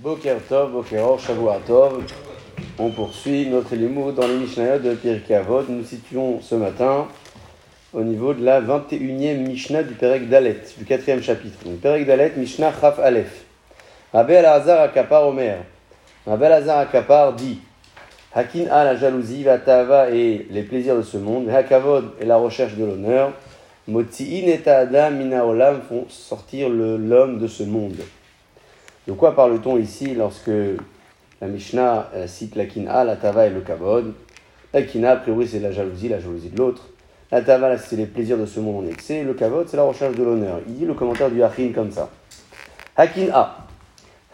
Boker Tov, Bokeror, Shavua Tov. On poursuit notre limoud dans les Mishnayot de Pirkei Avot. Nous nous situons ce matin au niveau de la 21e Mishnah du Perek Dalet, du quatrième chapitre. Donc Perek Dalet, Mishnah Chaf Aleph. Rabbi Al-Hazar Akapar Omer. Rabbi Al-Hazar Akapar dit Hakin a la jalousie, Vatava et les plaisirs de ce monde, Hakavod et la recherche de l'honneur, Motsi'in et Adam Mina Olam font sortir l'homme de ce monde. De quoi parle-t-on ici lorsque la Mishnah euh, cite la Kina, la Tava et le Kavod La Kina, a priori, c'est la jalousie, la jalousie de l'autre. La Tava, c'est les plaisirs de ce monde en excès. Le Kavod, c'est la recherche de l'honneur. Il dit le commentaire du Hachin comme ça. Hakin.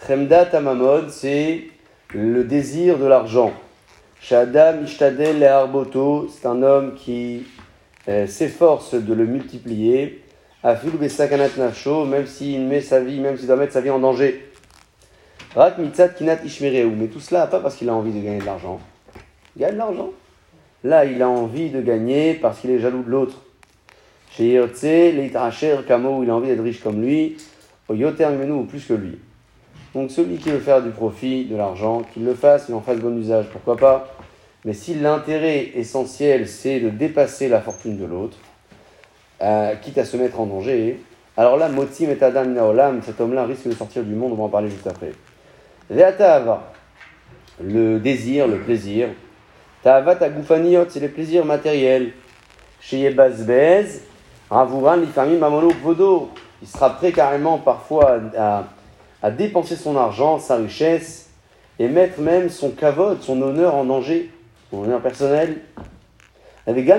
Chemda Tamamod, c'est le désir de l'argent. Shada Mishtadel et Arboto, c'est un homme qui euh, s'efforce de le multiplier. Afil Besakanat Nafsho, même s'il met sa vie, même s'il doit mettre sa vie en danger. Rak Mitzat Kinat Ishmereu, mais tout cela pas parce qu'il a envie de gagner de l'argent. Il gagne de l'argent. Là, il a envie de gagner parce qu'il est jaloux de l'autre. Chez Yotze, Kamo, il a envie d'être riche comme lui. Au Yoter ou plus que lui. Donc celui qui veut faire du profit, de l'argent, qu'il le fasse, il en fasse bon usage, pourquoi pas. Mais si l'intérêt essentiel, c'est de dépasser la fortune de l'autre, euh, quitte à se mettre en danger, alors là, Moti Metadam Naolam, cet homme-là risque de sortir du monde, on va en parler juste après. Le désir, le plaisir. Ta'avat agufaniot, c'est les plaisirs matériels. Chez Yebazbez, Ravuran Lifami Mamono Vodo, il sera prêt carrément parfois à, dépenser son argent, sa richesse, et mettre même son kavod, son honneur en danger, son honneur personnel. Avec et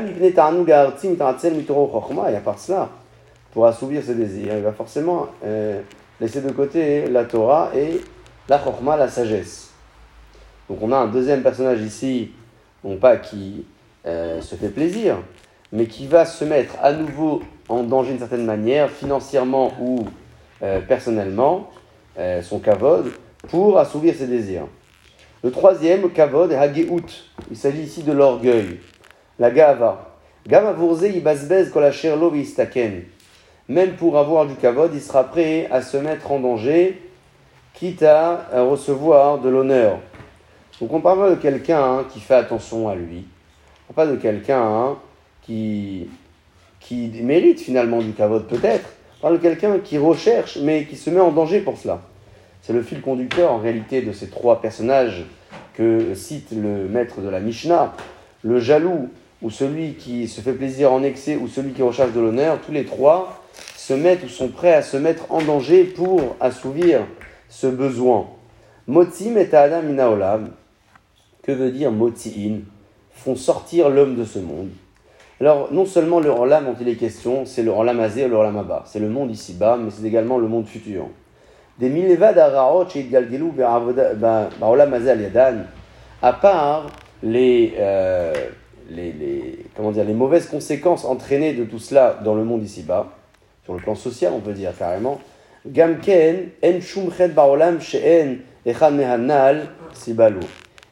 à part cela, pour assouvir ses désirs, il va forcément euh, laisser de côté la Torah et la Chochma, la sagesse. Donc on a un deuxième personnage ici, non pas qui euh, se fait plaisir, mais qui va se mettre à nouveau en danger d'une certaine manière, financièrement ou euh, personnellement, euh, son kavod, pour assouvir ses désirs. Le troisième, kavod, est hageout. Il s'agit ici de l'orgueil, la gava. Gava vourze ibazbez kolacher lo istaken. Même pour avoir du kavod, il sera prêt à se mettre en danger, quitte à recevoir de l'honneur. Donc on parle pas de quelqu'un hein, qui fait attention à lui. On parle pas de quelqu'un hein, qui, qui mérite finalement du kavod peut-être. On parle de quelqu'un qui recherche mais qui se met en danger pour cela. C'est le fil conducteur en réalité de ces trois personnages que cite le maître de la Mishnah. Le jaloux ou celui qui se fait plaisir en excès ou celui qui recherche de l'honneur, tous les trois se mettent ou sont prêts à se mettre en danger pour assouvir ce besoin. Motim et Adam minaolam. Que veut dire moti'in Font sortir l'homme de ce monde. Alors, non seulement le Olam dont il est question, c'est le Olam Azé et le Olam Abba. C'est le monde ici-bas, mais c'est également le monde futur. Des milevad chez Galgelu Olam Azé al Yadan, à part les, euh, les, les, comment dire, les mauvaises conséquences entraînées de tout cela dans le monde ici-bas, sur le plan social, on peut dire carrément,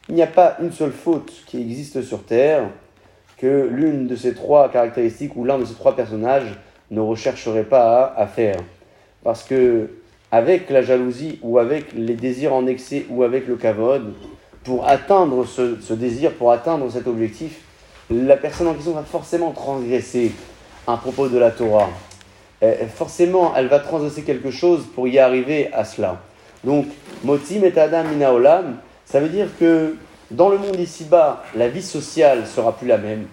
Il n'y a pas une seule faute qui existe sur terre que l'une de ces trois caractéristiques ou l'un de ces trois personnages ne rechercherait pas à, faire. Parce que avec la jalousie ou avec les désirs en excès ou avec le kavod, pour atteindre ce, ce désir, pour atteindre cet objectif, la personne en question va forcément transgresser un propos de la Torah. Euh, forcément, elle va transgresser quelque chose pour y arriver à cela. Donc, moti metadam minaolam, ça veut dire que dans le monde ici-bas, la vie sociale sera plus la même.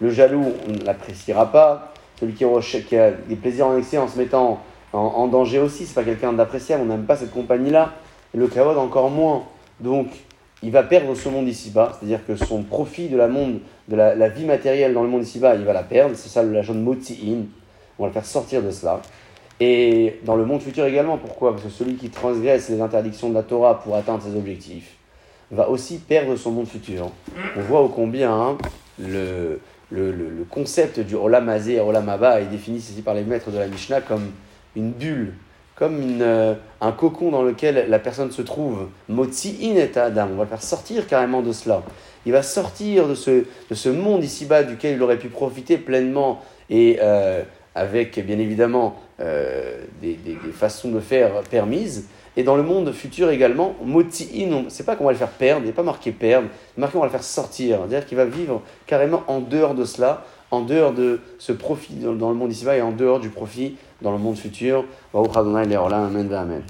Le jaloux, on ne l'appréciera pas. Celui qui, a des plaisirs en excès en se mettant en, danger aussi, c'est pas quelqu'un d'appréciable, on n'aime pas cette compagnie-là. Et le kavod encore moins. Donc, il va perdre ce monde ici-bas, c'est-à-dire que son profit de la, monde, de la, vie matérielle dans le monde ici-bas, il va la perdre. C'est ça la jaune moti'in. On va le faire sortir de cela. Et dans le monde futur également, pourquoi? Parce que celui qui transgresse les interdictions de la Torah pour atteindre ses objectifs va aussi perdre son monde futur. On voit au combien hein, le, le, le- concept du Olam et Olam Abba est défini ici par les maîtres de la Mishnah comme une bulle, comme une, euh, un cocon dans lequel la personne se trouve. Motzi in et Adam, on va le faire sortir carrément de cela. Il va sortir de ce, de ce monde ici-bas duquel il aurait pu profiter pleinement et euh, avec bien évidemment euh, des, des- façons de faire permises, Et dans le monde futur également, moti'in, c'est pas qu'on va le faire perdre, il n'est pas marqué perdre, marqué qu'on va le faire sortir. C'est-à-dire qu'il va vivre carrément en dehors de cela, en dehors de ce profit dans le monde ici-bas et en dehors du profit dans le monde futur. Amen, amen.